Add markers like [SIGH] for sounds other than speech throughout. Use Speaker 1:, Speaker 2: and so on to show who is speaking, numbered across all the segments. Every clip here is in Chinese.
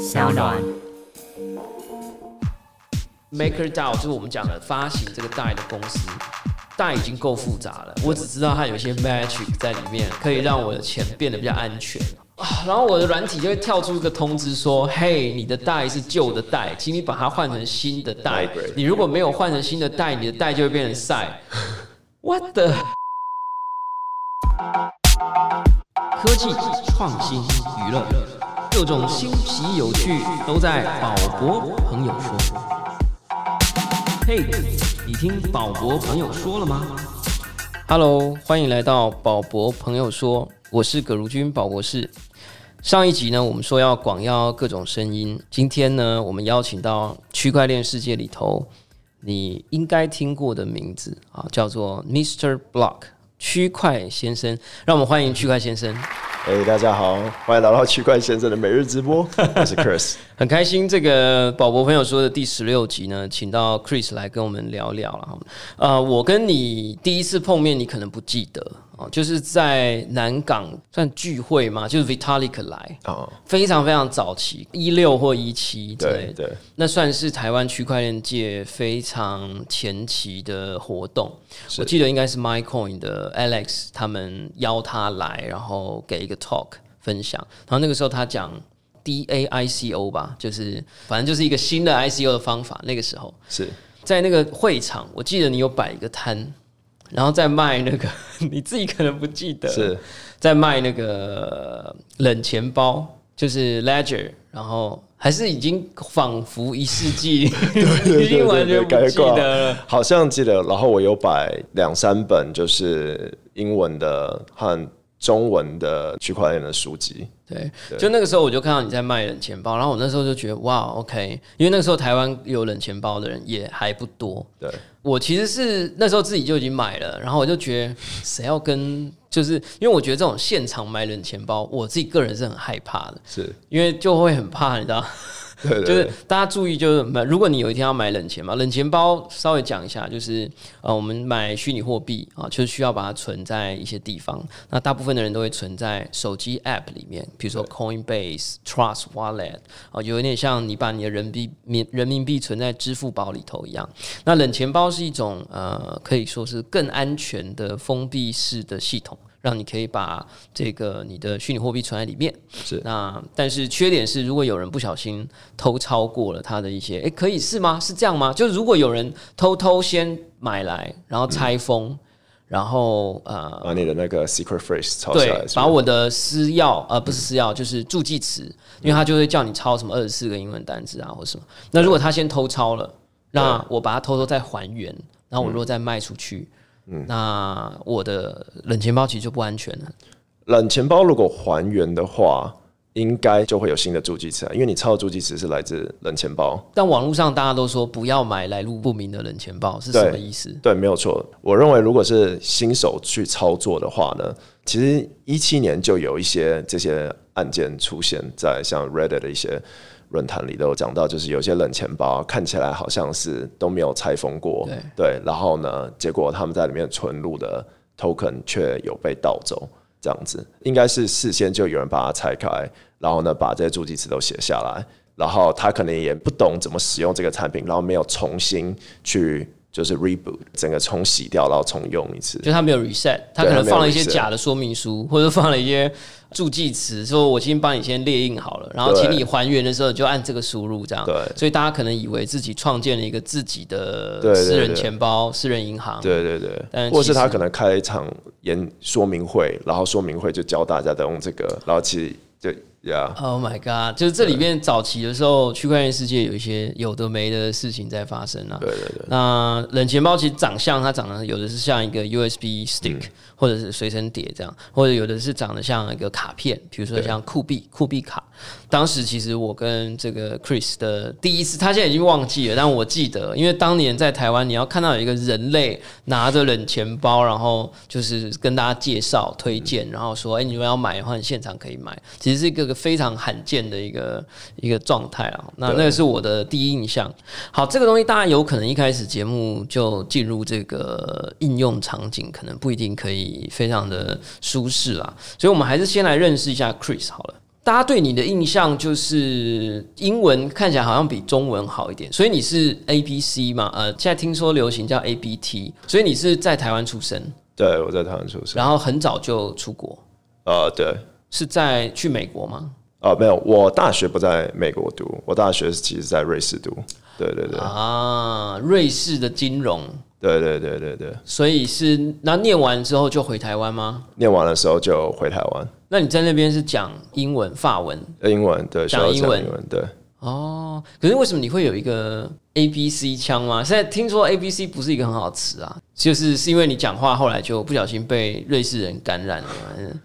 Speaker 1: 小暖。
Speaker 2: MakerDAO 就是我们讲的发行这个代的公司，代已经够复杂了，我只知道它有一些 magic 在里面，可以让我的钱变得比较安全啊。然后我的软体就会跳出一个通知说：“嘿，你的贷是旧的贷，请你把它换成新的贷。
Speaker 3: Migrate
Speaker 2: 你如果没有换成新的贷，你的贷就会变成赛。”What the？[LAUGHS] 科技、创新、娱乐，各种新奇有趣都在宝博朋友说。嘿，你听宝博朋友说了吗？Hello，欢迎来到宝博朋友说，我是葛如君宝博士。上一集呢，我们说要广邀各种声音，今天呢，我们邀请到区块链世界里头你应该听过的名字啊，叫做 Mr. Block 区块先生。让我们欢迎区块先生。
Speaker 3: 哎、大家好，欢迎来到区块先生的每日直播，[LAUGHS] 我是 Chris。
Speaker 2: 很开心，这个宝博朋友说的第十六集呢，请到 Chris 来跟我们聊聊了哈。呃，我跟你第一次碰面，你可能不记得哦，就是在南港算聚会嘛，就是 Vitalik 来，
Speaker 3: 哦，
Speaker 2: 非常非常早期，一六或一七之类的，
Speaker 3: 对对，
Speaker 2: 那算是台湾区块链界非常前期的活动。我记得应该是 MyCoin 的 Alex 他们邀他来，然后给一个 talk 分享，然后那个时候他讲 DAICO 吧，就是反正就是一个新的 ICO 的方法。那个时候。
Speaker 3: 是。
Speaker 2: 在那个会场，我记得你有摆一个摊，然后再卖那个 [LAUGHS] 你自己可能不记得，
Speaker 3: 是
Speaker 2: 在卖那个冷钱包，就是 Ledger，然后还是已经仿佛一世纪，[LAUGHS] 已经完全不记得了。
Speaker 3: 好像记得。然后我有摆两三本，就是英文的和中文的区块链的书籍。
Speaker 2: 对，就那个时候我就看到你在卖冷钱包，然后我那时候就觉得哇，OK，因为那个时候台湾有冷钱包的人也还不多。
Speaker 3: 对，
Speaker 2: 我其实是那时候自己就已经买了，然后我就觉得谁要跟，就是因为我觉得这种现场买冷钱包，我自己个人是很害怕的，
Speaker 3: 是，
Speaker 2: 因为就会很怕，你知道。
Speaker 3: 对对
Speaker 2: 就是大家注意，就是买，如果你有一天要买冷钱嘛，冷钱包稍微讲一下，就是呃，我们买虚拟货币啊，就是需要把它存在一些地方。那大部分的人都会存在手机 App 里面，比如说 Coinbase、Trust Wallet 啊，有一点像你把你的人民币民人民币存在支付宝里头一样。那冷钱包是一种呃，可以说是更安全的封闭式的系统。让你可以把这个你的虚拟货币存在里面，
Speaker 3: 是。
Speaker 2: 那但是缺点是，如果有人不小心偷超过了他的一些，诶，可以是吗？是这样吗？就是如果有人偷偷先买来，然后拆封，然后呃，
Speaker 3: 把你的那个 secret phrase 抄下来，，是
Speaker 2: 把我的私钥呃不是私钥，就是助记词，因为他就会叫你抄什么二十四个英文单词啊或什么。那如果他先偷抄了，那我把它偷偷再还原，然后我如果再卖出去，那我的冷钱包其实就不安全了。
Speaker 3: 冷钱包如果还原的话，应该就会有新的助记词啊，因为你抄的助记词是来自冷钱包。
Speaker 2: 但网络上大家都说不要买来路不明的冷钱包，是什么意思？
Speaker 3: 对，没有错。我认为如果是新手去操作的话呢，其实一七年就有一些这些案件出现在像 Reddit 的一些论坛里都有讲到，就是有些冷钱包看起来好像是都没有拆封过，
Speaker 2: 对。
Speaker 3: 然后呢，结果他们在里面存入的 token 却有被盗走。这样子。应该是事先就有人把它拆开，然后呢把这些助记词都写下来，然后他可能也不懂怎么使用这个产品，然后没有重新去就是 reboot 整个重洗掉，然后重用一次。
Speaker 2: 就他没有 reset，他可能放了一些假的说明书，或者放了一些助记词，说我先帮你先列印好了，然后
Speaker 3: 对
Speaker 2: 请你还原的时候就按这个输入这样。
Speaker 3: 对
Speaker 2: 所以大家可能以为自己创建了一个自己的私人
Speaker 3: 对
Speaker 2: 钱包、私人银行。
Speaker 3: 对对对
Speaker 2: 但，
Speaker 3: 或是他可能开了一场演说明会，然后说明会就教大家在用这个，然后其实就呀
Speaker 2: Oh my god！就是这里面早期的时候，区块链世界有一些有的没的事情在发生啊。
Speaker 3: 对对对，
Speaker 2: 那冷钱包其实长相，它长得有的是像一个 USB stick，、或者是随身碟这样，或者有的是长得像一个卡片，比如说像酷币、酷币卡。当时其实我跟这个 Chris 的第一次，他现在已经忘记了，但我记得，因为当年在台湾，你要看到有一个人类拿着冷钱包，然后就是跟大家介绍、推荐，然后说：“哎、你们要买的话，你现场可以买。”其实是一个非常罕见的一个一个状态啊。那那个是我的第一印象。好，这个东西大家有可能一开始节目就进入这个应用场景，可能不一定可以非常的舒适啦。所以我们还是先来认识一下 Chris 好了。大大家对你的印象就是英文看起来好像比中文好一点，所以你是 A B C 嘛？呃，现在听说流行叫 A B T，所以你是在台湾出生，
Speaker 3: 对，我在台湾出生，
Speaker 2: 然后很早就出国，
Speaker 3: 呃，对，
Speaker 2: 是在去美国吗？
Speaker 3: 啊，没有，我大学不在美国读，我大学其实在瑞士读，对对对，
Speaker 2: 啊，瑞士的金融，
Speaker 3: 对对对对对，
Speaker 2: 所以是那念完之后就回台湾吗？
Speaker 3: 念完的时候就回台湾，
Speaker 2: 那你在那边是讲英文、法文？
Speaker 3: 英文对，
Speaker 2: 讲英文
Speaker 3: 英文对。
Speaker 2: 哦，可是为什么你会有一个 A B C 腔吗？现在听说 A B C 不是一个很好的词啊，就是是因为你讲话后来就不小心被瑞士人感染了嘛。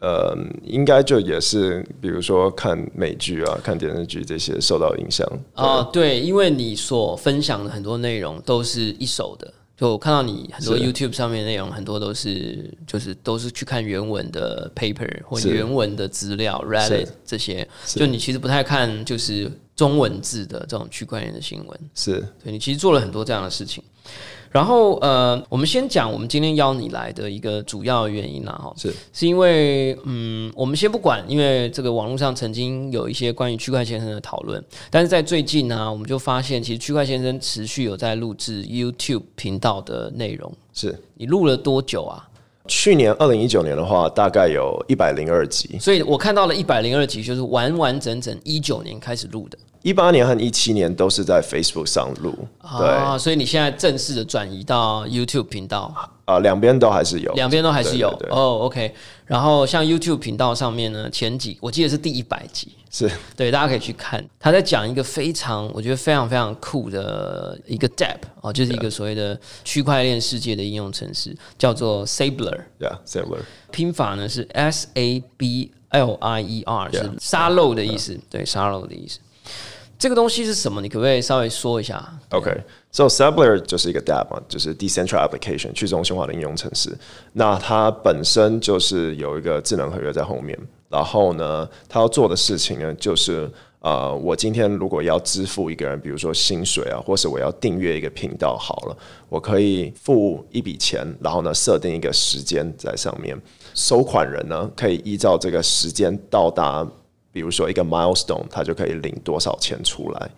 Speaker 3: 呃，应该就也是，比如说看美剧啊、看电视剧这些受到影响。
Speaker 2: 哦，对，因为你所分享的很多内容都是一手的，就我看到你很多 YouTube 上面的内容，很多都是就是都是去看原文的 paper 或
Speaker 3: 是。
Speaker 2: 原文的资料 Reddit 这些，就你其实不太看就是中文字的这种区块链的新闻。
Speaker 3: 是。
Speaker 2: 对你其实做了很多这样的事情。然后呃，我们先讲我们今天邀你来的一个主要原因啦，哈，
Speaker 3: 是
Speaker 2: 是因为嗯，我们先不管，因为这个网络上曾经有一些关于区块先生的讨论，但是在最近呢、我们就发现其实区块先生持续有在录制 YouTube 频道的内容。
Speaker 3: 是。
Speaker 2: 你录了多久啊？
Speaker 3: 去年二零一九年的话，大概有一百零二集，
Speaker 2: 所以我看到了一百零二集，就是完完整整一九年开始录的
Speaker 3: 一八年和一七年都是在 Facebook 上录。对，
Speaker 2: 啊，所以你现在正式的转移到 YouTube 频道。
Speaker 3: 啊，两边都还是有，
Speaker 2: 两边都还是有哦。OK，然后像 YouTube 频道上面呢，前几我记得是第一百集，
Speaker 3: 是
Speaker 2: 对，大家可以去看。他在讲一个非常我觉得非常非常酷的一个 DApp 哦，就是一个所谓的区块链世界的应用程式，叫做
Speaker 3: Sabler，Yeah，Sabler，。
Speaker 2: 拼法呢是 S A B L I E R，是沙漏的意思，对，沙漏的意思。这个东西是什么？你可不可以稍微说一下
Speaker 3: ？OK，so、Sabler 就是一个 DApp 嘛，就是 Decentral Application 去中心化的应用程式。那它本身就是有一个智能合约在后面，然后呢，它要做的事情呢，就是呃，我今天如果要支付一个人，比如说薪水啊，或是我要订阅一个频道，好了，我可以付一笔钱，然后呢，设定一个时间在上面，收款人呢可以依照这个时间到达。比如说一个 milestone，他就可以领多少钱出来。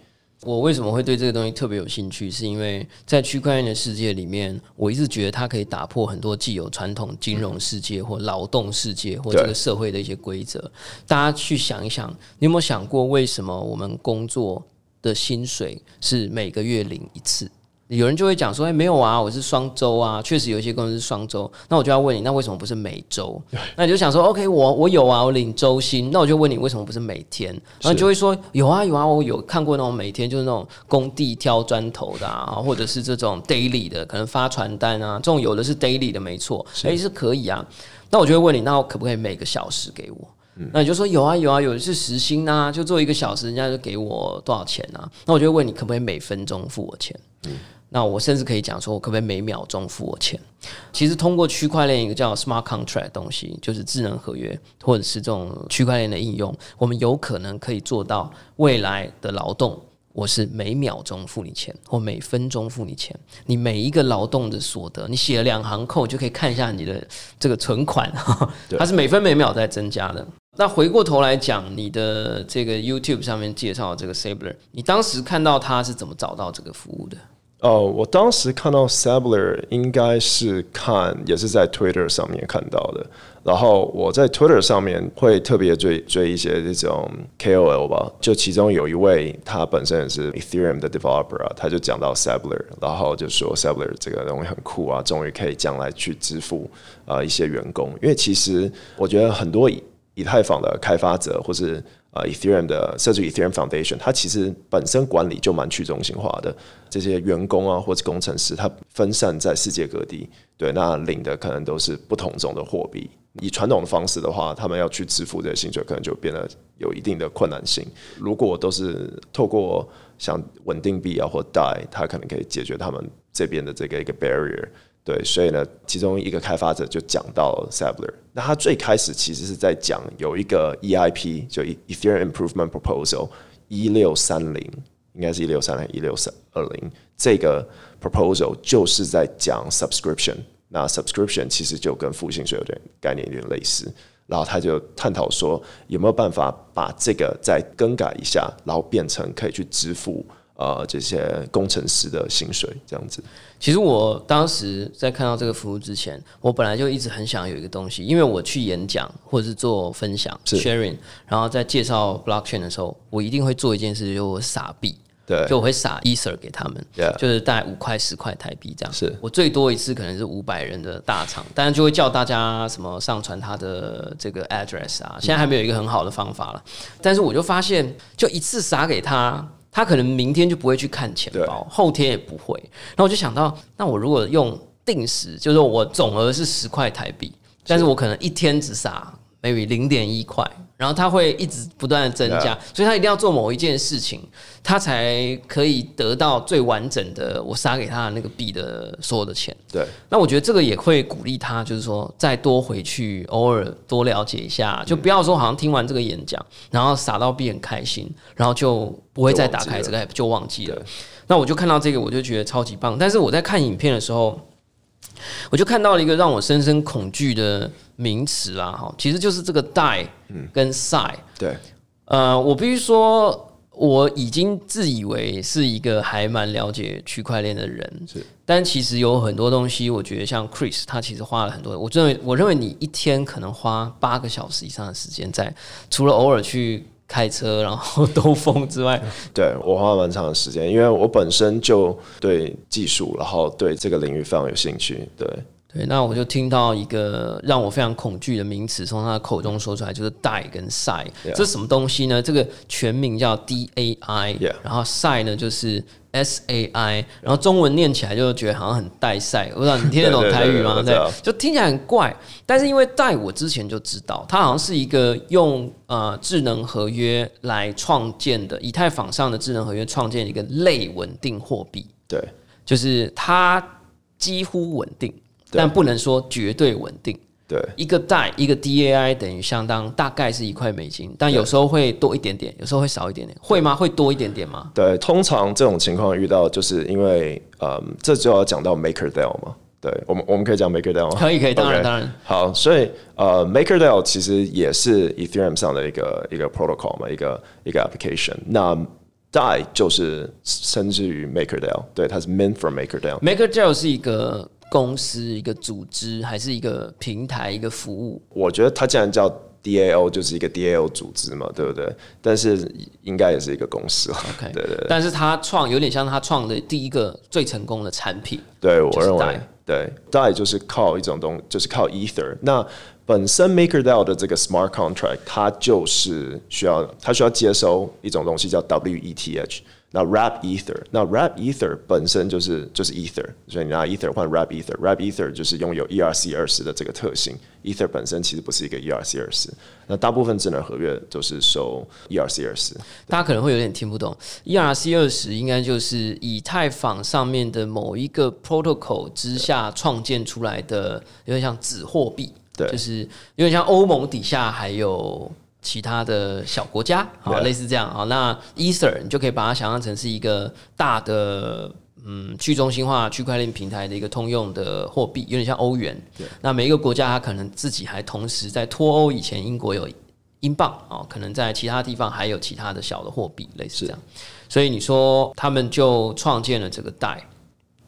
Speaker 2: 我为什么会对这个东西特别有兴趣？是因为在区块链的世界里面，我一直觉得它可以打破很多既有传统金融世界或劳动世界或这个社会的一些规则。大家去想一想，你有没有想过，为什么我们工作的薪水是每个月领一次？有人就会讲说：“哎、没有啊，我是双周啊，确实有一些公司是双周。”那我就要问你，那为什么不是每周？那你就想说：“OK，我我有啊，我领周薪。”那我就问你，为什么不是每天？然后你就会说：“有啊有啊，我有看过那种每天就是那种工地挑砖头的啊，或者是这种 daily 的，可能发传单啊，这种有的是 daily 的，没错，诶，是可以啊。那我就会问你，那我可不可以每个小时给我？那你就说有啊有啊，有的是时薪啊，就做一个小时，人家就给我多少钱啊？那我就会问你，可不可以每分钟付我钱？那我甚至可以讲说，我可不可以每秒钟付我钱？其实通过区块链一个叫 smart contract 的东西，就是智能合约或者是这种区块链的应用，我们有可能可以做到未来的劳动。我是每秒钟付你钱，或每分钟付你钱。你每一个劳动的所得，你写了两行扣，就可以看一下你的这个存款，[LAUGHS] 它是每分每秒在增加的。那回过头来讲，你的这个 YouTube 上面介绍的这个 Sabler，你当时看到他是怎么找到这个服务的？
Speaker 3: 哦，我当时看到 Sabler 应该是看也是在 Twitter 上面看到的，然后我在 Twitter 上面会特别追追一些这种 KOL 吧，就其中有一位他本身也是 Ethereum 的 developer，他就讲到 Sabler，然后就说 Sabler 这个东西很酷啊，终于可以将来去支付啊、一些员工，因为其实我觉得很多以以太坊的开发者或是呃 Ethereum 的设置 Ethereum Foundation，它其实本身管理就蛮去中心化的。这些员工啊或者工程师，他分散在世界各地，对，那领的可能都是不同种的货币。以传统的方式的话，他们要去支付这些薪水，可能就变得有一定的困难性。如果都是透过像稳定币啊或 DAI，它可能可以解决他们这边的这个一个 barrier。对，所以呢，其中一个开发者就讲到 Sabler，那他最开始其实是在讲有一个 EIP，就 Ethereum Improvement Proposal 一六三零，应该是一六三零一六三二零，这个 proposal 就是在讲 subscription。那 subscription 其实就跟付薪水有点概念有点类似。然后他就探讨说有没有办法把这个再更改一下，然后变成可以去支付呃这些工程师的薪水这样子。
Speaker 2: 其实我当时在看到这个服务之前，我本来就一直很想有一个东西，因为我去演讲或者是做分享 sharing，然后在介绍 blockchain 的时候，我一定会做一件事，就是我撒币，
Speaker 3: 对，
Speaker 2: 就我会撒 ether 给他们
Speaker 3: Yeah
Speaker 2: 就是大概五块十块台币这样。
Speaker 3: 是
Speaker 2: 我最多一次可能是五百人的大场，当然就会叫大家什么上传他的这个 address 啊，现在还没有一个很好的方法了。但是我就发现，就一次撒给他。他可能明天就不会去看钱包，后天也不会。然后我就想到，那我如果用定时，就是我总额是十块台币，但是我可能一天只撒 maybe 零点一块，然后它会一直不断的增加所以他一定要做某一件事情，他才可以得到最完整的我撒给他的那个币的所有的钱。
Speaker 3: 对
Speaker 2: 那我觉得这个也会鼓励他，就是说再多回去，偶尔多了解一下，就不要说好像听完这个演讲，然后撒到币很开心，然后就不会再打开这个 app 就忘记了。那我就看到这个，我就觉得超级棒。但是我在看影片的时候，我就看到了一个让我深深恐惧的名词啦，哈，其实就是这个 die 跟 sigh。
Speaker 3: 对
Speaker 2: 呃，我必须说，我已经自以为是一个还蛮了解区块链的人，
Speaker 3: 是，
Speaker 2: 但其实有很多东西，我觉得像 Chris，他其实花了很多。我认为，我认为你一天可能花八个小时以上的时间在，除了偶尔去开车然后兜风之外，[LAUGHS]
Speaker 3: 对我花了蛮长的时间，因为我本身就对技术，然后对这个领域非常有兴趣。对
Speaker 2: 对，那我就听到一个让我非常恐惧的名词从他的口中说出来，就是 “die” 跟 SAI。
Speaker 3: Yeah
Speaker 2: 这是什么东西呢？这个全名叫 DAI，、然后 SAI 呢就是 SAI，然后中文念起来就觉得好像很带赛。我不知道你听得懂台语吗？
Speaker 3: 对
Speaker 2: 就听起来很怪。但是因为 “die” 我之前就知道，它好像是一个用呃智能合约来创建的，以太坊上的智能合约创建一个类稳定货币。
Speaker 3: 对
Speaker 2: 就是它几乎稳定，
Speaker 3: 对
Speaker 2: 但不能说绝对稳定。
Speaker 3: 对
Speaker 2: 一个代一个 DAI 等于相当大概是一块美金，但有时候会多一点点，有时候会少一点点，会吗？会多一点点吗？
Speaker 3: 对，通常这种情况遇到，就是因为嗯，这就要讲到 MakerDAO 嘛。对我们，我们可以讲 MakerDAO 吗？
Speaker 2: 可以，可以，当然当然。
Speaker 3: 好，所以呃，MakerDAO 其实也是 Ethereum 上的一个一个 protocol 嘛，一个一个 application。那 DAI 就是甚至于 MakerDAO，对，它是 meant for MakerDAO。
Speaker 2: MakerDAO 是一个公司、一个组织，还是一个平台、一个服务？
Speaker 3: 我觉得它既然叫 DAO，就是一个 DAO 组织嘛，对不对？但是应该也是一个公司了。[LAUGHS]
Speaker 2: OK，
Speaker 3: 对对对，
Speaker 2: 但是他创有点像他创的第一个最成功的产品。
Speaker 3: 对我认为对 DAI 就是靠一种东，就是靠 Ether。那本身 MakerDAO 的这个 Smart Contract，它就是需要它需要接收一种东西叫 WETH。那 Wrap Ether，那 Wrap Ether 本身就是就是 Ether，所以你拿 Ether 换 Wrap Ether，Wrap Ether 就是拥有 ERC 二十的这个特性。Ether 本身其实不是一个 ERC 二十，那大部分智能合约都是收 ERC 二十。
Speaker 2: 大家可能会有点听不懂，ERC 二十应该就是以太坊上面的某一个 protocol 之下创建出来的，有点像纸货币，
Speaker 3: 对。
Speaker 2: 就是有点像欧盟底下还有其他的小国家，好，类似这样，啊，那 Ether 你就可以把它想象成是一个大的。嗯，去中心化区块链平台的一个通用的货币，有点像欧元。那每一个国家它可能自己还同时在脱欧以前，英国有英镑哦，可能在其他地方还有其他的小的货币，类似这样。所以你说他们就创建了这个代，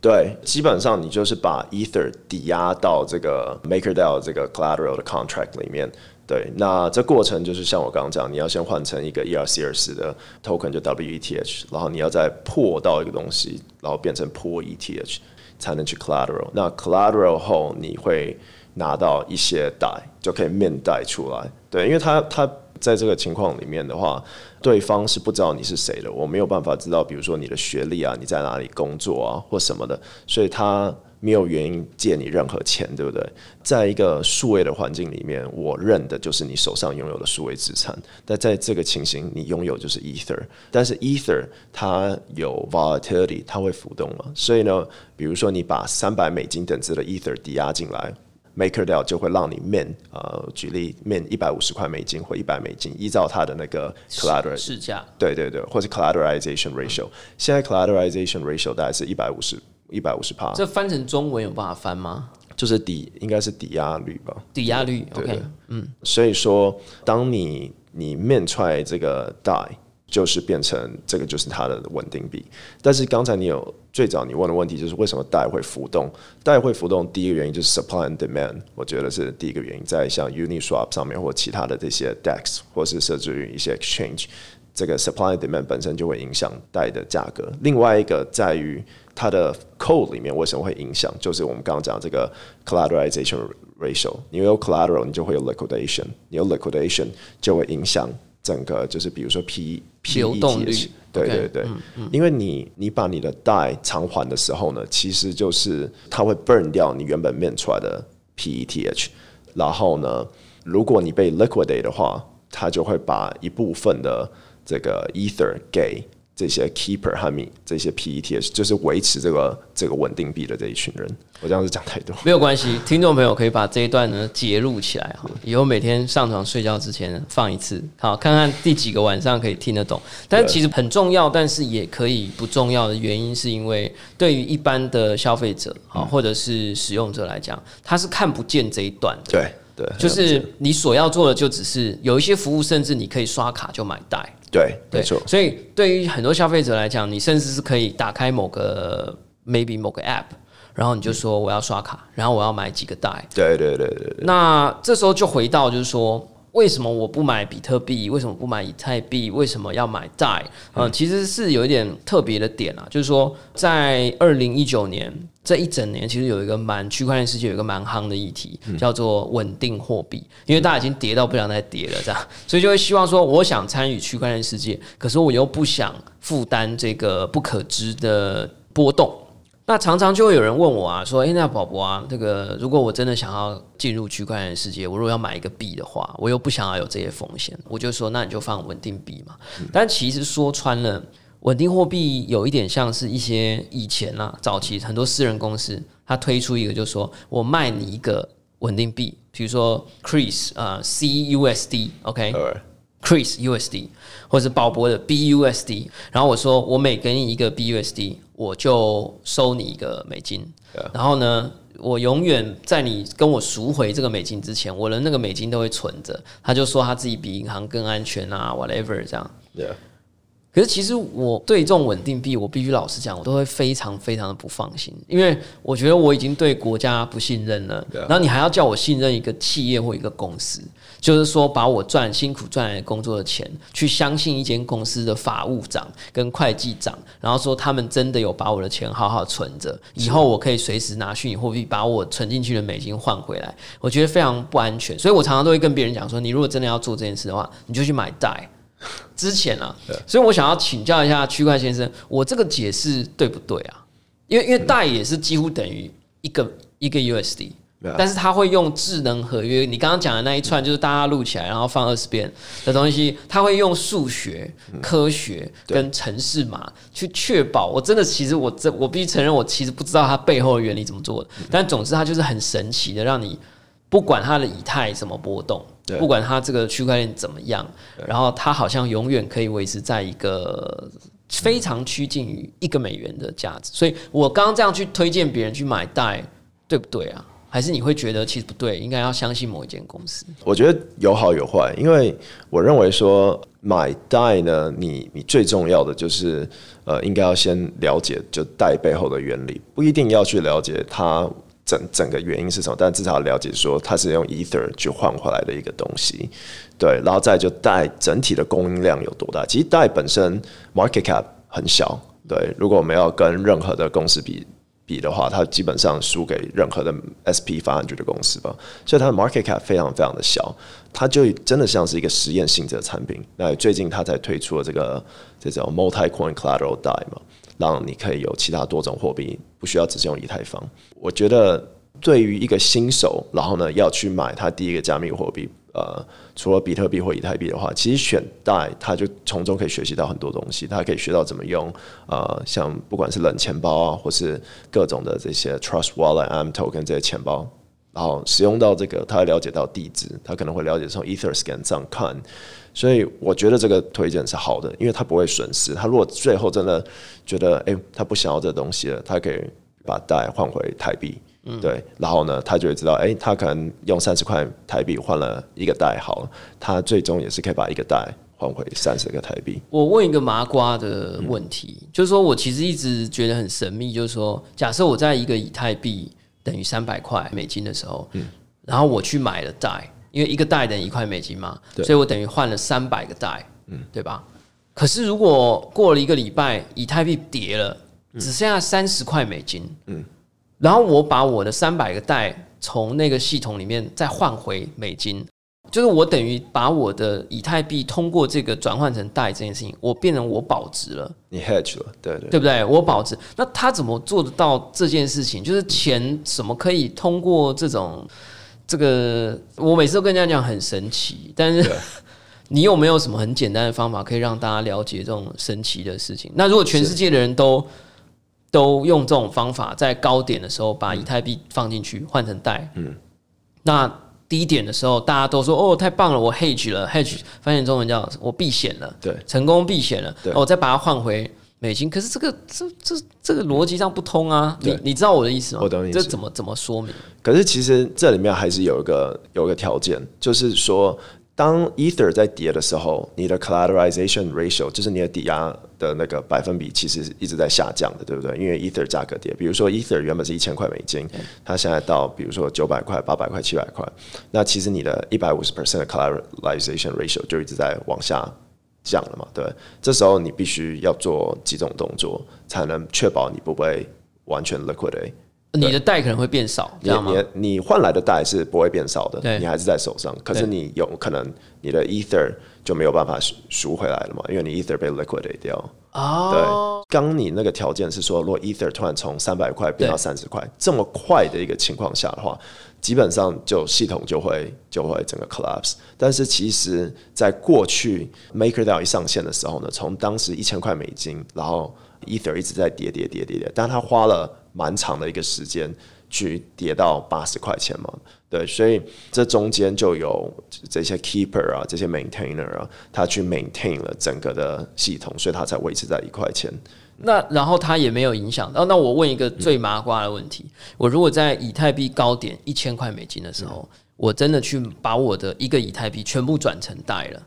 Speaker 3: 对，基本上你就是把 Ether 抵押到这个 MakerDAO 这个 collateral 的 contract 里面。对，那这过程就是像我刚刚讲，你要先换成一个 ERC 二四的 token，就 WETH，然后你要再破到一个东西，然后变成破 ETH，才能去 collateral。那 collateral 后，你会拿到一些代，就可以面带出来。对，因为它它在这个情况里面的话，对方是不知道你是谁的，我没有办法知道，比如说你的学历啊，你在哪里工作啊，或什么的，所以他没有原因借你任何钱，对不对？在一个数位的环境里面，我认的就是你手上拥有的数位资产。但在这个情形，你拥有就是 Ether，但是 Ether 它有 volatility，它会浮动嘛，所以呢，比如说你把三百美金等值的 Ether 抵押进来。MakerDAO 就会让你 min 呃，举例 min 一百五十块美金或一百美金，依照它的那个 collateral
Speaker 2: 市价
Speaker 3: 对对对，或是 collateralization ratio。现在 collateralization ratio 大概是一百五十一百五十帕，
Speaker 2: 这翻成中文有办法翻吗？
Speaker 3: 就就是抵应该是抵押率吧，
Speaker 2: 抵押率，OK，
Speaker 3: 嗯，所以说当你你面出来这个 die，就是变成这个就是它的稳定币。但是刚才你有最早你问的问题就是为什么 DAI 会浮动？DAI 会浮动，第一个原因就是 supply and demand，我觉得是第一个原因，在像 Uniswap 上面或其他的这些 DEX 或是设置于一些 exchange，这个 supply and demand 本身就会影响 DAI 的价格。另外一个在于它的 code 里面为什么会影响？就是我们刚刚讲这个 collateralization ratio，你有 collateral，你就会有 liquidation，你有 liquidation 就会影响整个就是比如说 P P
Speaker 2: 流动率，
Speaker 3: 对对对，因为你你把你的贷偿还的时候呢，其实就是它会 burn 掉你原本面出来的 PETH，然后呢，如果你被 liquidate 的话，它就会把一部分的这个 ether 给。这些 keeper 和 me 这些 PETs 就是维持这个这个稳定币的这一群人，我这样子讲太多。
Speaker 2: 没有关系，听众朋友可以把这一段呢截录起来哈，以后每天上床睡觉之前放一次，好看看第几个晚上可以听得懂。但其实很重要，但是也可以不重要的原因是因为对于一般的消费者啊或者是使用者来讲，他是看不见这一段的。
Speaker 3: 对对，
Speaker 2: 就是你所要做的就只是有一些服务，甚至你可以刷卡就买贷。
Speaker 3: 对，没错。
Speaker 2: 所以对于很多消费者来讲，你甚至是可以打开某个 maybe 某个 app，然后你就说我要刷卡，然后我要买几个袋。
Speaker 3: 对对对对。
Speaker 2: 那这时候就回到就是说，为什么我不买比特币？为什么不买以太币？为什么要买袋？嗯，其实是有一点特别的点啊，就是说在二零一九年。这一整年其实有一个蛮区块链世界有一个蛮夯的议题，叫做稳定货币，因为大家已经跌到不想再跌了，这样，所以就会希望说，我想参与区块链世界，可是我又不想负担这个不可知的波动。那常常就会有人问我啊，说：“哎，那宝宝啊，这个如果我真的想要进入区块链世界，我如果要买一个币的话，我又不想要有这些风险，我就说，那你就放稳定币嘛。但其实说穿了。”稳定货币有一点像是一些以前啊，早期很多私人公司，他推出一个，就是说我卖你一个稳定币，比如说 Chris 啊 CUSD，OK，Chris USD，或者是宝博的 BUSD，然后我说我每给你一个 BUSD，我就收你一个美金，然后呢，我永远在你跟我赎回这个美金之前，我的那个美金都会存着。他就说他自己比银行更安全啊，whatever 这样。可是其实我对这种稳定币，我必须老实讲，我都会非常非常的不放心，因为我觉得我已经对国家不信任了，然后你还要叫我信任一个企业或一个公司，就是说把我赚辛苦赚来的工作的钱，去相信一间公司的法务长跟会计长，然后说他们真的有把我的钱好好存着，以后我可以随时拿虚拟货币把我存进去的美金换回来，我觉得非常不安全，所以我常常都会跟别人讲说，你如果真的要做这件事的话，你就去买贷。之前啊，所以我想要请教一下区块先生，我这个解释对不对啊？因为因为代也是几乎等于一个一个 USD，但是他会用智能合约。你刚刚讲的那一串就是大家录起来，然后放二十遍的东西，他会用数学、科学跟城市码去确保。我真的其实我这我必须承认，我其实不知道它背后的原理怎么做的。但总之，它就是很神奇的，让你不管它的以太怎么波动。不管它这个区块链怎么样，然后它好像永远可以维持在一个非常趋近于一个美元的价值。所以我刚刚这样去推荐别人去买贷，对不对啊？还是你会觉得其实不对，应该要相信某一间公司？
Speaker 3: 我觉得有好有坏，因为我认为说买贷呢，你你最重要的就是呃，应该要先了解就贷背后的原理，不一定要去了解它。整整个原因是什么？但至少了解说它是用 Ether 去换回来的一个东西，对，然后再就带整体的供应量有多大？其实带本身 market cap 很小，对，如果我们要跟任何的公司比比的话，它基本上输给任何的 SP 发行局的公司吧，所以它的 market cap 非常非常的小，它就真的像是一个实验性质的产品。那最近它才推出了这个这种 multi coin collateral die 嘛。让你可以有其他多种货币，不需要只是用以太坊。我觉得对于一个新手，然后呢要去买他第一个加密货币，呃，除了比特币或以太币的话，其实选代，他就从中可以学习到很多东西。他可以学到怎么用，呃，像不管是冷钱包啊，或是各种的这些 Trust Wallet、M Token 这些钱包，然后使用到这个，他了解到地址，他可能会了解从 EtherScan 上看。所以我觉得这个推荐是好的，因为他不会损失。他如果最后真的觉得，哎，他不想要这东西了，他可以把贷换回台币，嗯对，然后呢，他就会知道，哎、他可能用三十块台币换了一个袋，好了，他最终也是可以把一个袋换回三十个台币。
Speaker 2: 我问一个麻瓜的问题，就是说我其实一直觉得很神秘，就是说，假设我在一个以太币等于三百块美金的时候，嗯然后我去买了袋，因为一个袋等于一块美金嘛，
Speaker 3: 对
Speaker 2: 所以我等于换了三百个袋，对吧？可是如果过了一个礼拜，以太币跌了，只剩下三十块美金，嗯然后我把我的三百个袋从那个系统里面再换回美金，就是我等于把我的以太币通过这个转换成贷这件事情，我变成我保值了，
Speaker 3: 你 hedge 了，对对
Speaker 2: 对不对？我保值，那他怎么做得到这件事情？就是钱怎么可以通过这种这个，我每次都跟人家讲很神奇，但是 [LAUGHS] 你有没有什么很简单的方法可以让大家了解这种神奇的事情？那如果全世界的人都都用这种方法，在高点的时候把以太币放进去换成贷，嗯，那低点的时候大家都说哦太棒了，我 hedge 了，hedge 翻译中文叫我避险了，
Speaker 3: 对。
Speaker 2: 成功避险了，
Speaker 3: 对。
Speaker 2: 哦我再把它换回美金。可是这个这这这个逻辑上不通啊，你你知道我的意思吗？
Speaker 3: 我懂你
Speaker 2: 这怎么怎么说明？
Speaker 3: 可是其实这里面还是有一个有一个条件，就是说，当 Ether 在跌的时候，你的 collateralization ratio 就是你的抵押的那个百分比，其实一直在下降的，对不对？因为 Ether 价格跌，比如说 Ether 原本是一千块美金，它现在到比如说九百块、八百块、七百块，那其实你的一百五十 percent 的 collateralization ratio 就一直在往下降了嘛，对。这时候你必须要做几种动作，才能确保你不会完全 liquidate。
Speaker 2: 你的贷可能会变少，这
Speaker 3: 你？你你换来的贷是不会变少的，你还是在手上。可是你有可能你的 ether 就没有办法赎赎回来了嘛，因为你 ether 被 liquidate 掉。
Speaker 2: 哦，
Speaker 3: 对，刚你那个条件是说，如果 ether 突然从三百块变到
Speaker 2: 对
Speaker 3: 三十块，这么快的一个情况下的话，基本上就系统就会就会整个 collapse。但是其实，在过去 MakerDAO 一上线的时候呢，从当时一千块美金，然后 ether 一直在跌跌跌跌跌，但它花了蛮长的一个时间去跌到八十块钱嘛。对，所以这中间就有这些 keeper 啊，这些 maintainer 啊，他去 maintain 了整个的系统，所以它才维持在一块钱。
Speaker 2: 那然后它也没有影响。哦，那我问一个最麻瓜的问题：我如果在以太币高点一千块美金的时候，我真的去把我的一个以太币全部转成贷了，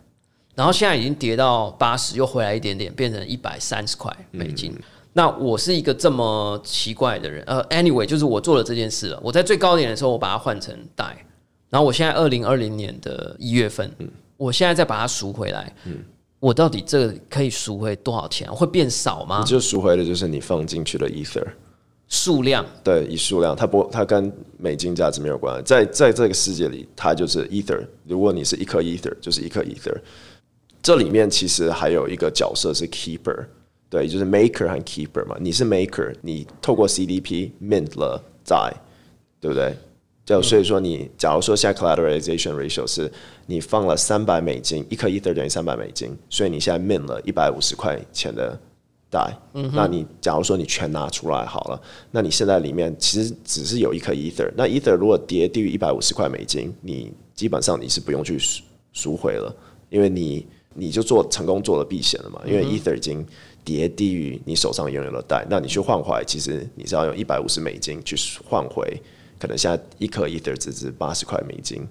Speaker 2: 然后现在已经跌到八十，又回来一点点，变成一百三十块美金。那我是一个这么奇怪的人，呃，anyway，就是我做了这件事了。我在最高点的时候，我把它换成贷，然后我现在二零二零年的一月份，我现在再把它赎回来，我到底这个可以赎回多少钱？会变少吗
Speaker 3: 你？就赎回的就是你放进去的 ether，
Speaker 2: 数量
Speaker 3: 对，以数量，它不，它跟美金价值没有关。在在这个世界里，它就是 ether。如果你是一颗 ether，就是一颗 ether。这里面其实还有一个角色是 keeper，对，就是 maker 和 keeper 嘛。你是 maker，你透过 CDP mint 了债，对不对？就所以说你，假如说现在 collateralization ratio 是你放了三百美金，一颗 ether 等于三百美金，所以你现在 mint 了一百五十块钱的贷，那你假如说你全拿出来好了，那你现在里面其实只是有一颗 ether，那 ether 如果跌低于一百五十块美金，你基本上你是不用去赎赎回了，因为你你就做成功做了避险了嘛，因为 ether 已经跌低于你手上拥有的贷，那你去换回来，其实你是要用一百五十美金去换回，可能现在一颗 ether 只值八十块美金，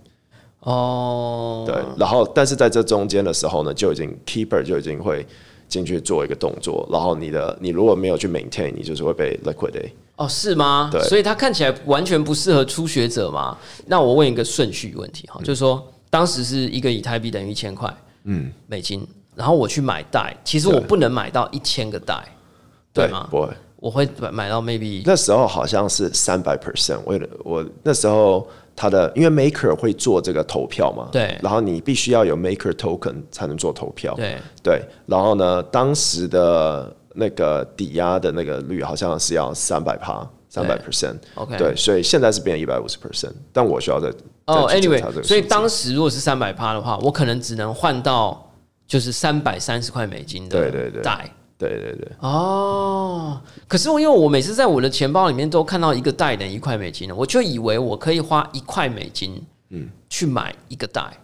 Speaker 2: 哦，
Speaker 3: 对，然后但是在这中间的时候呢，就已经 keeper 就已经会进去做一个动作，然后你的你如果没有去 maintain，你就是会被 liquidate。
Speaker 2: 哦，是吗？
Speaker 3: 对
Speaker 2: 所以它看起来完全不适合初学者嘛？那我问一个顺序问题哈，就是说，当时是一个以太币等于一千块，嗯，美金，然后我去买贷，其实我不能买到一千个贷，对吗？
Speaker 3: 不会，
Speaker 2: 我会买买到 maybe
Speaker 3: 那时候好像是三百 percent。为了我那时候他的因为 maker 会做这个投票嘛，
Speaker 2: 对
Speaker 3: 然后你必须要有 maker token 才能做投票，
Speaker 2: 对
Speaker 3: 对，然后呢，当时的那个抵押的那个率好像是要三百趴，三百 percent。
Speaker 2: OK
Speaker 3: 对，所以现在是变一百五十 percent，但我需要再
Speaker 2: 哦，anyway，所以当时如果是三百趴的话，我可能只能换到就是三百三十块美金的
Speaker 3: 对对对
Speaker 2: 贷。
Speaker 3: 对对对，
Speaker 2: 哦，可是我因为我每次在我的钱包里面都看到一个袋等一块美金了，我就以为我可以花一块美金，嗯，去买一个袋，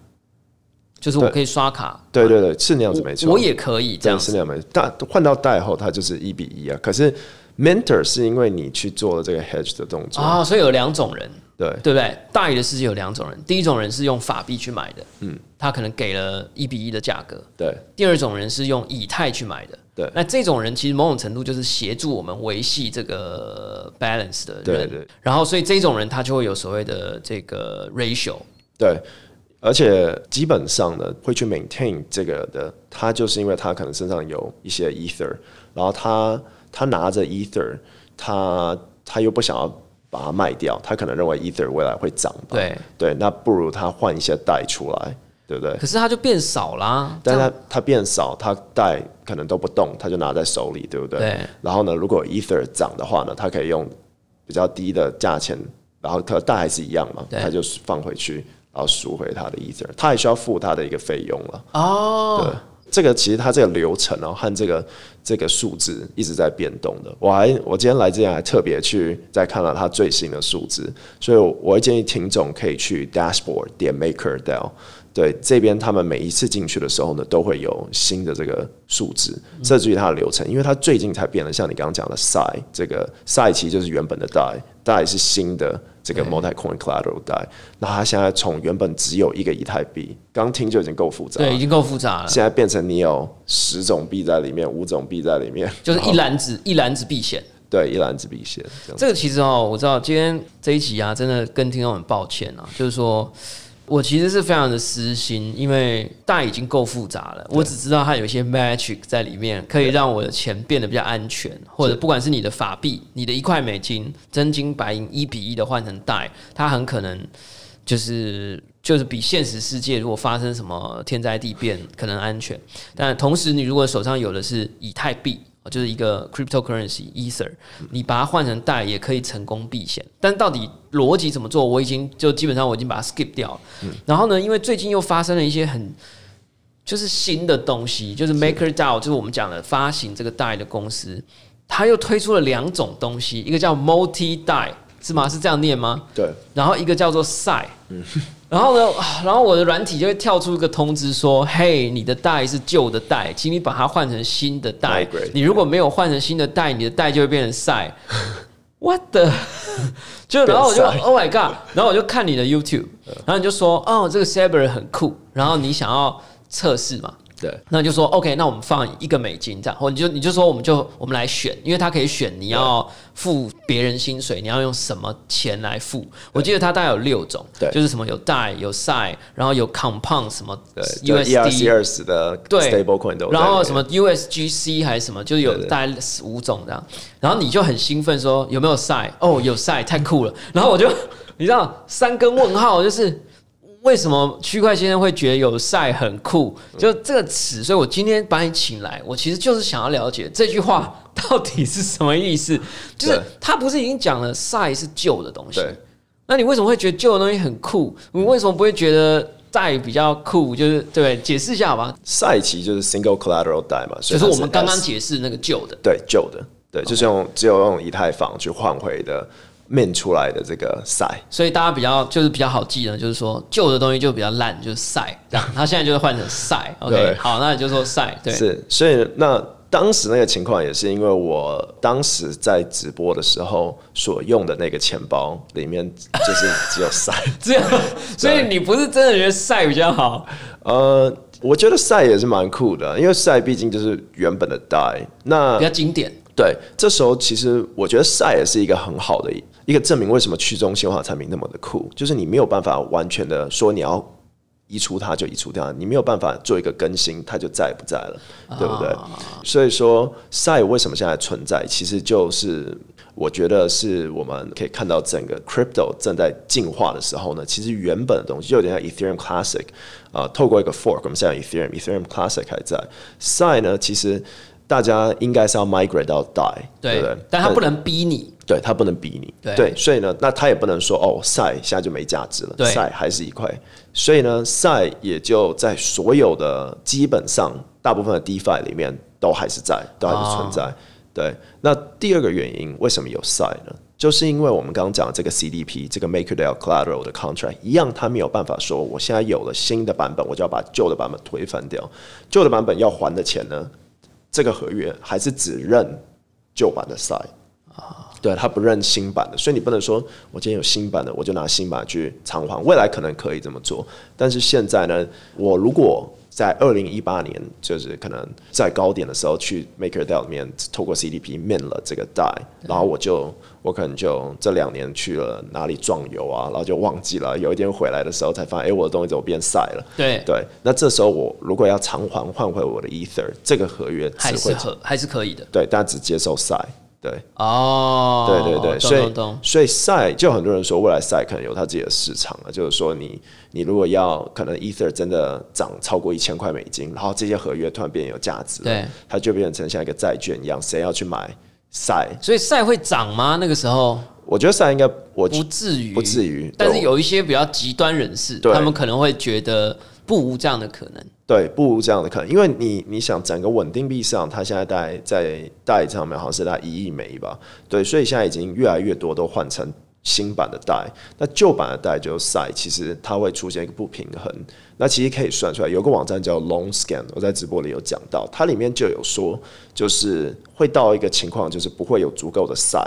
Speaker 2: 就是我可以刷卡，
Speaker 3: 对对对，是那样子没错。
Speaker 2: 我也可以这样子。
Speaker 3: 是那样没错，但换到代后，它就是一比一啊。可是 mentor 是因为你去做了这个 hedge 的动作，
Speaker 2: 啊，所以有两种人，
Speaker 3: 对
Speaker 2: 对不对？大宇的世界有两种人，第一种人是用法币去买的，嗯，他可能给了一比一的价格；
Speaker 3: 对
Speaker 2: 第二种人是用以太去买的。
Speaker 3: 对。
Speaker 2: 那这种人其实某种程度就是协助我们维系这个 balance 的人，
Speaker 3: 对。对
Speaker 2: 然后所以这种人他就会有所谓的这个 ratio，
Speaker 3: 对，而且基本上呢，会去 maintain 这个的，他就是因为他可能身上有一些 ether，然后他他拿着 ether，他他又不想要把它卖掉，他可能认为 ether 未来会涨吧，
Speaker 2: 对。
Speaker 3: 对，那不如他换一些代出来，对不对？
Speaker 2: 可是它就变少啦。
Speaker 3: 但它它变少，它带可能都不动，它就拿在手里，对不对？
Speaker 2: 对
Speaker 3: 然后呢，如果 Ether 涨的话呢，它可以用比较低的价钱，然后它带还是一样嘛，
Speaker 2: 对
Speaker 3: 它就放回去，然后赎回它的 Ether，它还需要付它的一个费用了。
Speaker 2: 哦，
Speaker 3: 对，这个其实它这个流程哦和这个这个数字一直在变动的。我还我今天来之前还特别去再看了它最新的数字，所以我我会建议听众可以去 Dashboard 点 MakerDAO。对这边，他们每一次进去的时候呢，都会有新的这个数字，这至于它的流程，因为它最近才变了。像你刚刚讲的 Sai，这个 Sai 其实就是原本的 DAI，DAI 是新的这个 multi coin collateral DAI，那它现在从原本只有一个以太币，刚听就已经够复杂了，
Speaker 2: 对，已经够复杂了，
Speaker 3: 现在变成你有十种币在里面，五种币在里面，
Speaker 2: 就是一篮子一篮子避险。
Speaker 3: 对一篮子币险。这
Speaker 2: 个其实哦，我知道今天这一集啊，真的跟听众很抱歉啊，就是说我其实是非常的私心，因为大已经够复杂了，我只知道它有一些 magic 在里面，可以让我的钱变得比较安全，或者不管是你的法币，你的一块美金真金白银一比一的换成代，它很可能就是。就是比现实世界如果发生什么天灾地变可能安全，但同时你如果手上有的是以太币，就是一个 cryptocurrency ether，你把它换成贷也可以成功避险。但到底逻辑怎么做，我已经就基本上我已经把它 skip 掉了。然后呢，因为最近又发生了一些很就是新的东西，就是 MakerDAO，就是我们讲的发行这个贷的公司，它又推出了两种东西，一个叫 Multi 贷，是吗？是这样念吗？
Speaker 3: 对，
Speaker 2: 然后一个叫做 Sai，[LAUGHS] 然后呢，啊然后我的软体就会跳出一个通知说：“嘿，你的带是旧的带，请你把它换成新的袋
Speaker 3: Migrate。
Speaker 2: 你如果没有换成新的带，你的带就会变成 Sai。[LAUGHS] What the？[LAUGHS] 就然后我就 Oh my God！然后我就看你的 YouTube，然后你就说：哦，这个 Saber 很酷，然后你想要测试嘛？
Speaker 3: 对，
Speaker 2: 那你就说 OK，那我们放一个美金这样，或你就你就说我们就我们来选，因为它可以选你要付别人薪水，你要用什么钱来付。我记得它大概有六种，
Speaker 3: 对
Speaker 2: 就是什么有 DAI 有 SAI，然后有 Compound 什么
Speaker 3: 对，就 ERC
Speaker 2: USD，
Speaker 3: 二十的
Speaker 2: 对
Speaker 3: stable coin 都有在里面，
Speaker 2: 然后什么 USGC 还是什么，就是有大概五种这样。然后你就很兴奋说有没有 SAI？哦，有 SAI，太酷了。然后我就你知道三根问号就是。为什么区块先生会觉得有赛很酷？就这个词，所以我今天把你请来，我其实就是想要了解这句话到底是什么意思。[LAUGHS] 就是他不是已经讲了赛是旧的东西
Speaker 3: 对，
Speaker 2: 那你为什么会觉得旧的东西很酷？你为什么不会觉得带比较酷？就是对，解释一下好吧？
Speaker 3: 赛期就是 single collateral die 嘛，
Speaker 2: 就是我们刚刚解释那个旧的。
Speaker 3: 对旧的，对，就是用只有用以太坊去换回的 mint 出来的这个赛，
Speaker 2: 所以大家比较就是比较好记呢，就是说旧的东西就比较烂，就是晒这样。他现在就是换成晒，OK，[LAUGHS] 好，那你就说晒，对，
Speaker 3: 是，所以那当时那个情况也是因为我当时在直播的时候所用的那个钱包里面就是只有赛，[LAUGHS]
Speaker 2: 这样，所以你不是真的觉得晒比较好，
Speaker 3: 呃，我觉得赛也是蛮酷的，因为赛毕竟就是原本的 die，那
Speaker 2: 比较经典。
Speaker 3: 对，这时候其实我觉得赛也是一个很好的一个证明，为什么去中心化产品那么的酷，就是你没有办法完全的说你要移除它就移除掉，你没有办法做一个更新，它就再也不在了，对不对？所以说赛为什么现在存在，其实就是我觉得是我们可以看到整个 crypto 正在进化的时候呢，其实原本的东西就有点像 Ethereum Classic 啊、透过一个 fork，我们现在 Ethereum，Ethereum Classic 还在，赛呢其实。大家应该是要 migrate 到 die，对不对？
Speaker 2: 但他不能逼你，
Speaker 3: 对他不能逼你，
Speaker 2: 对。
Speaker 3: 所以呢，那他也不能说哦，赛现在就没价值了，
Speaker 2: 对。
Speaker 3: 赛还是一块，所以呢，赛也就在所有的基本上大部分的 DeFi 里面都还是在，都还是存在。
Speaker 2: 哦
Speaker 3: 对，那第二个原因为什么有赛呢？就是因为我们刚刚讲的这个 CDP 这个 MakerDAO Collateral 的 contract 一样，他没有办法说我现在有了新的版本，我就要把旧的版本推翻掉，旧的版本要还的钱呢，这个合约还是只认旧版的 sign 啊，对，他不认新版的，所以你不能说我今天有新版的，我就拿新版去偿还。未来可能可以这么做，但是现在呢，我如果在二零一八年，就是可能在高点的时候去 MakerDAO 里面透过 CDP mint 了这个 DAI，然后我就我可能就这两年去了哪里撞游啊，然后就忘记了。有一天回来的时候才发现，哎，我的东西怎么变晒了？
Speaker 2: 对
Speaker 3: 对，那这时候我如果要偿还换回我的 Ether，这个合约
Speaker 2: 还是可还是可以的
Speaker 3: 对，但只接受晒。对
Speaker 2: 哦。
Speaker 3: 对对对，所以所以赛就很多人说未来赛可能有它自己的市场了，就是说你你如果要可能 Ether 真的涨超过一千块美金，然后这些合约突然变有价值了，
Speaker 2: 对，
Speaker 3: 它就变成像一个债券一样，谁要去买赛？
Speaker 2: 所以赛会涨吗？那个时候
Speaker 3: 我觉得赛应该我
Speaker 2: 不至于，
Speaker 3: 不至于
Speaker 2: 但是有一些比较极端人士，
Speaker 3: 对
Speaker 2: 他们可能会觉得不无这样的可能。
Speaker 3: 对，不无这样的可能，因为你你想整个稳定币市场，它现在大概在代上面好像是在一亿枚吧，对，所以现在已经越来越多都换成新版的代，那旧版的代就是赛，其实它会出现一个不平衡。那其实可以算出来，有个网站叫 Long Scan，我在直播里有讲到，它里面就有说，就是会到一个情况，就是不会有足够的塞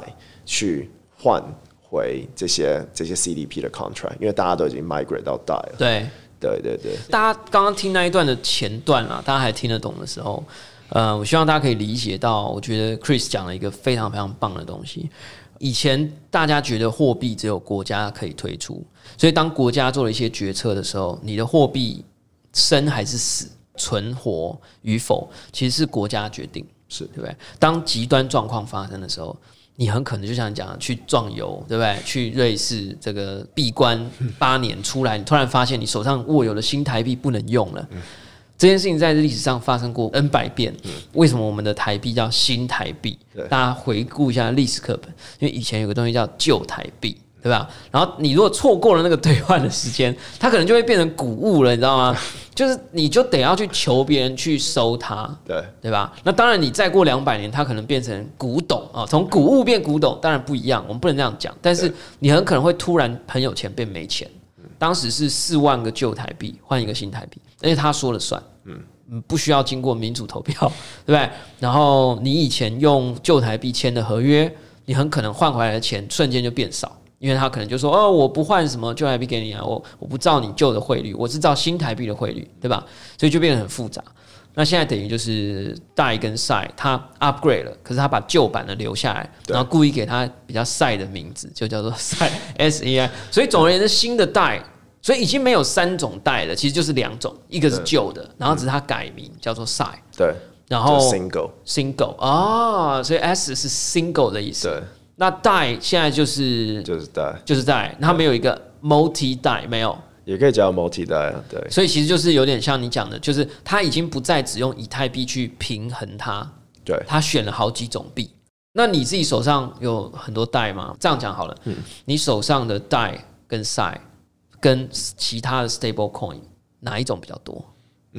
Speaker 3: 去换回这些这些 CDP 的 contract，因为大家都已经 migrate 到代了。
Speaker 2: 对，
Speaker 3: 对对对。
Speaker 2: 大家刚刚听那一段的前段啊，大家还听得懂的时候，呃，我希望大家可以理解到，我觉得 Chris 讲了一个非常非常棒的东西。以前大家觉得货币只有国家可以推出，所以当国家做了一些决策的时候，你的货币生还是死、存活与否，其实是国家决定，
Speaker 3: 是
Speaker 2: 对不对？当极端状况发生的时候，你很可能就像你讲的，去壮游，对不对？去瑞士这个闭关八年出来，你突然发现你手上握有的新台币不能用了。这件事情在历史上发生过 N 百遍。为什么我们的台币叫新台币？大家回顾一下历史课本，因为以前有个东西叫旧台币。对吧？然后你如果错过了那个兑换的时间，它可能就会变成谷物了，你知道吗？[LAUGHS] 就是你就得要去求别人去收它，
Speaker 3: 对
Speaker 2: 对吧？那当然，你再过两百年，它可能变成古董啊，从古物变古董，当然不一样，我们不能这样讲。但是你很可能会突然很有钱变没钱。当时是四万个旧台币换一个新台币，而且他说了算，嗯，不需要经过民主投票，[LAUGHS] 对不对？然后你以前用旧台币签的合约，你很可能换回来的钱瞬间就变少。因为他可能就说哦，我不换什么旧台币给你啊，我我不照你旧的汇率，我是照新台币的汇率，对吧？所以就变得很复杂。那现在等于就是代跟赛，它 upgrade 了，可是他把旧版的留下来，然后故意给他比较赛的名字，就叫做赛 [LAUGHS] S E I。所以总而言之，新的代，所以已经没有三种代了，其实就是两种，一个是旧的，然后只是它改名叫做赛，
Speaker 3: 对，
Speaker 2: 然后
Speaker 3: single
Speaker 2: single 啊，所以 S 是 single 的意思。
Speaker 3: 对，
Speaker 2: 那代现在就是
Speaker 3: 就是代，
Speaker 2: 就是代，它没有一个 multi 代，没有。
Speaker 3: 也可以叫 multi 代啊，对
Speaker 2: 所以其实就是有点像你讲的，就是它已经不再只用以太币去平衡它，
Speaker 3: 对
Speaker 2: 它选了好几种币。那你自己手上有很多代吗？这样讲好了，你手上的代跟 SI 跟其他的 stable coin 哪一种比较多？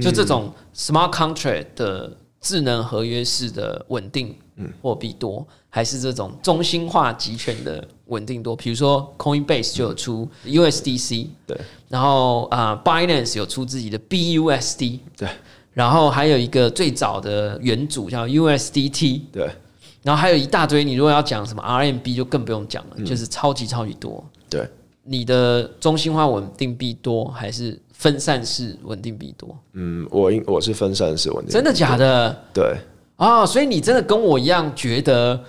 Speaker 2: 就这种 smart contract 的智能合约式的稳定货币多，还是这种中心化集权的稳定多？比如说 Coinbase 就有出 USDC，
Speaker 3: 对
Speaker 2: 然后啊、呃 Binance 有出自己的 BUSD，
Speaker 3: 对
Speaker 2: 然后还有一个最早的元祖叫 USDT，
Speaker 3: 对
Speaker 2: 然后还有一大堆。你如果要讲什么 RMB 就更不用讲了，就是超级超级多。
Speaker 3: 对，
Speaker 2: 你的中心化稳定币多还是分散式稳定币多？
Speaker 3: 嗯，我应我是分散式稳定，
Speaker 2: 真的假的？
Speaker 3: 对，
Speaker 2: 啊、所以你真的跟我一样觉得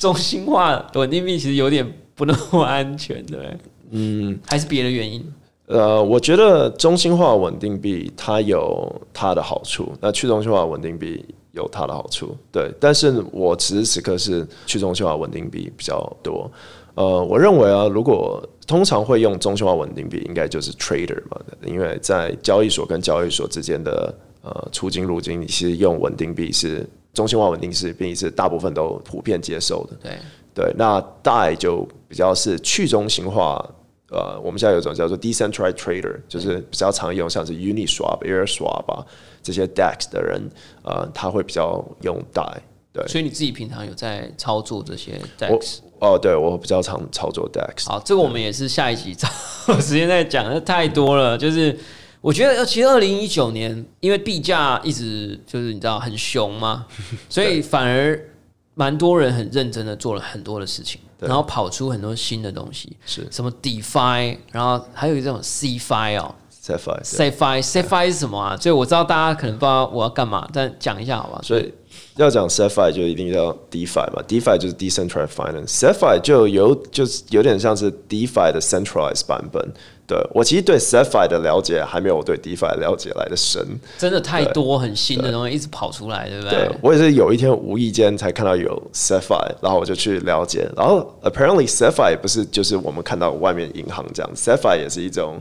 Speaker 2: 中心化稳定币其实有点不那么安全，对不对？嗯，还是别的原因？
Speaker 3: 呃，我觉得中心化稳定币它有它的好处，那去中心化稳定币有它的好处，对。但是我此时此刻是去中心化稳定币比较多。呃，我认为啊，如果通常会用中心化稳定币，应该就是 trader 嘛，因为在交易所跟交易所之间的呃出金入金，你其实用稳定币是中心化稳定币是大部分都普遍接受的。
Speaker 2: 对，
Speaker 3: 对，那 DAI 就比较是去中心化。呃，我们现在有一种叫做 decentralized trader，就是比较常用像是 Uniswap、AirSwap 啊这些 DEX 的人，呃，他会比较用 DAI。对，
Speaker 2: 所以你自己平常有在操作这些
Speaker 3: 我
Speaker 2: DEX？
Speaker 3: 哦，对我比较常操作 DEX。
Speaker 2: 好，这个我们也是下一集找 [LAUGHS] 时间再讲，那太多了。就是我觉得，其实二零一九年因为币价一直就是你知道很熊嘛，[LAUGHS] 所以反而蛮多人很认真的做了很多的事情，然后跑出很多新的东西，
Speaker 3: 是
Speaker 2: 什么 DeFi，然后还有一种 CFi 哦
Speaker 3: Sapphire，对
Speaker 2: ，CFi CFi 是什么啊？所以我知道大家可能不知道我要干嘛，但讲一下好吧？
Speaker 3: 所以要讲 Sapphire 就一定要 DeFi 嘛，DeFi 就是 Decentralized Finance，Sapphire 就有就是有点像是 DeFi 的 Centralized 版本。对我其实对 Sapphire 的了解还没有我对 DeFi 的了解来的深。
Speaker 2: 真的太多很新的东西一直跑出来，对不
Speaker 3: 对对我也是有一天无意间才看到有 Sapphire，然后我就去了解，然后 apparently Sapphire 不是就是我们看到外面银行这样，Sapphire 也是一种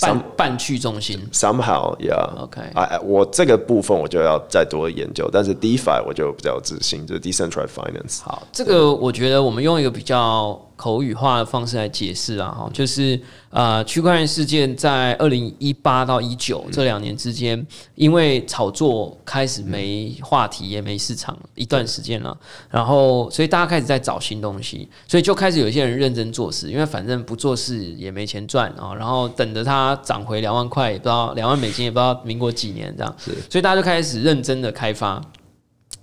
Speaker 2: 半半去中心。
Speaker 3: somehow yeah
Speaker 2: OK
Speaker 3: 哎，我这个部分我就要再多研究，但是 DeFi 我就比较有自信，就是 Decentralized Finance。
Speaker 2: 好，这个我觉得我们用一个比较口语化的方式来解释啊，哈，就是呃，区块链事件在二零一八到一九这两年之间，因为炒作开始没话题也没市场一段时间了，然后所以大家开始在找新东西，所以就开始有一些人认真做事，因为反正不做事也没钱赚啊，然后等着它涨回两万块，也不知道两万美金，也不知道民国几年这样，所以大家就开始认真的开发，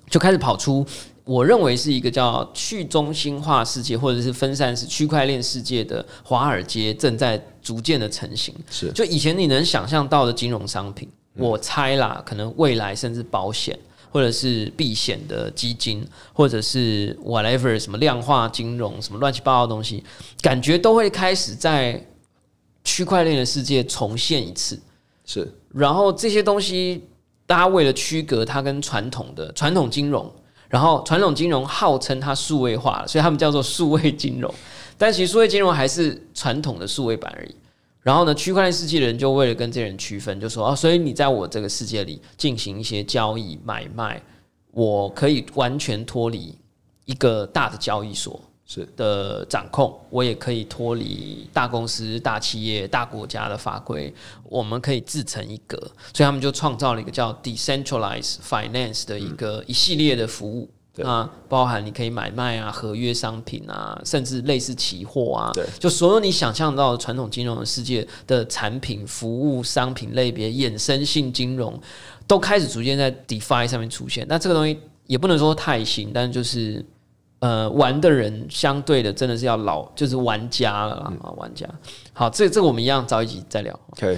Speaker 2: 就开始跑出。我认为是一个叫去中心化世界，或者是分散式区块链世界的华尔街正在逐渐的成型。
Speaker 3: 是
Speaker 2: 就以前你能想象到的金融商品，我猜啦，可能未来甚至保险，或者是避险的基金，或者是 whatever 什么量化金融，什么乱七八糟的东西，感觉都会开始在区块链的世界重现一次。
Speaker 3: 是
Speaker 2: 然后这些东西，大家为了区隔它跟传统的传统金融，然后传统金融号称它数位化了，所以他们叫做数位金融。但其实数位金融还是传统的数位版而已。然后呢，区块链世界的人就为了跟这些人区分，就说哦，所以你在我这个世界里进行一些交易买卖，我可以完全脱离一个大的交易所
Speaker 3: 是
Speaker 2: 的掌控，我也可以脱离大公司、大企业、大国家的法规，我们可以自成一格，所以他们就创造了一个叫 decentralized finance 的一个一系列的服务。
Speaker 3: 对
Speaker 2: 啊，包含你可以买卖啊、合约商品啊，甚至类似期货啊，
Speaker 3: 对
Speaker 2: 就所有你想象到的传统金融的世界的产品、服务、商品类别、衍生性金融，都开始逐渐在 DeFi 上面出现。那这个东西也不能说太新，但就是呃，玩的人相对的真的是要老，就是玩家了啦啊，玩家。好，这这个我们一样早一集再聊。
Speaker 3: 可以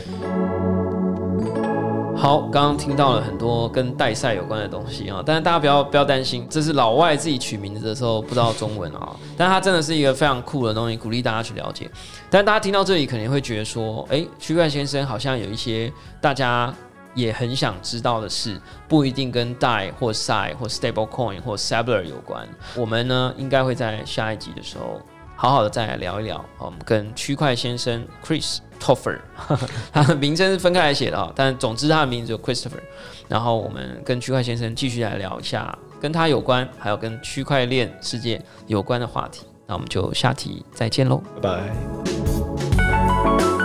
Speaker 2: 好，刚刚听到了很多跟代赛有关的东西啊，但是大家不要不要担心，这是老外自己取名字的时候不知道中文啊，但它真的是一个非常酷的东西，鼓励大家去了解。但大家听到这里肯定会觉得说，诶，区块先生好像有一些大家也很想知道的是，不一定跟 DAI 或 SI 或 Stablecoin 或 Sabler 有关。我们呢，应该会在下一集的时候好好的再来聊一聊，我们跟区块先生 Chris Toffer，[LAUGHS] 他的名称是分开来写的啊，但总之他的名字就 Christopher。然后我们跟区块先生继续来聊一下跟他有关，还有跟区块链世界有关的话题。那我们就下题再见喽。
Speaker 3: 拜拜。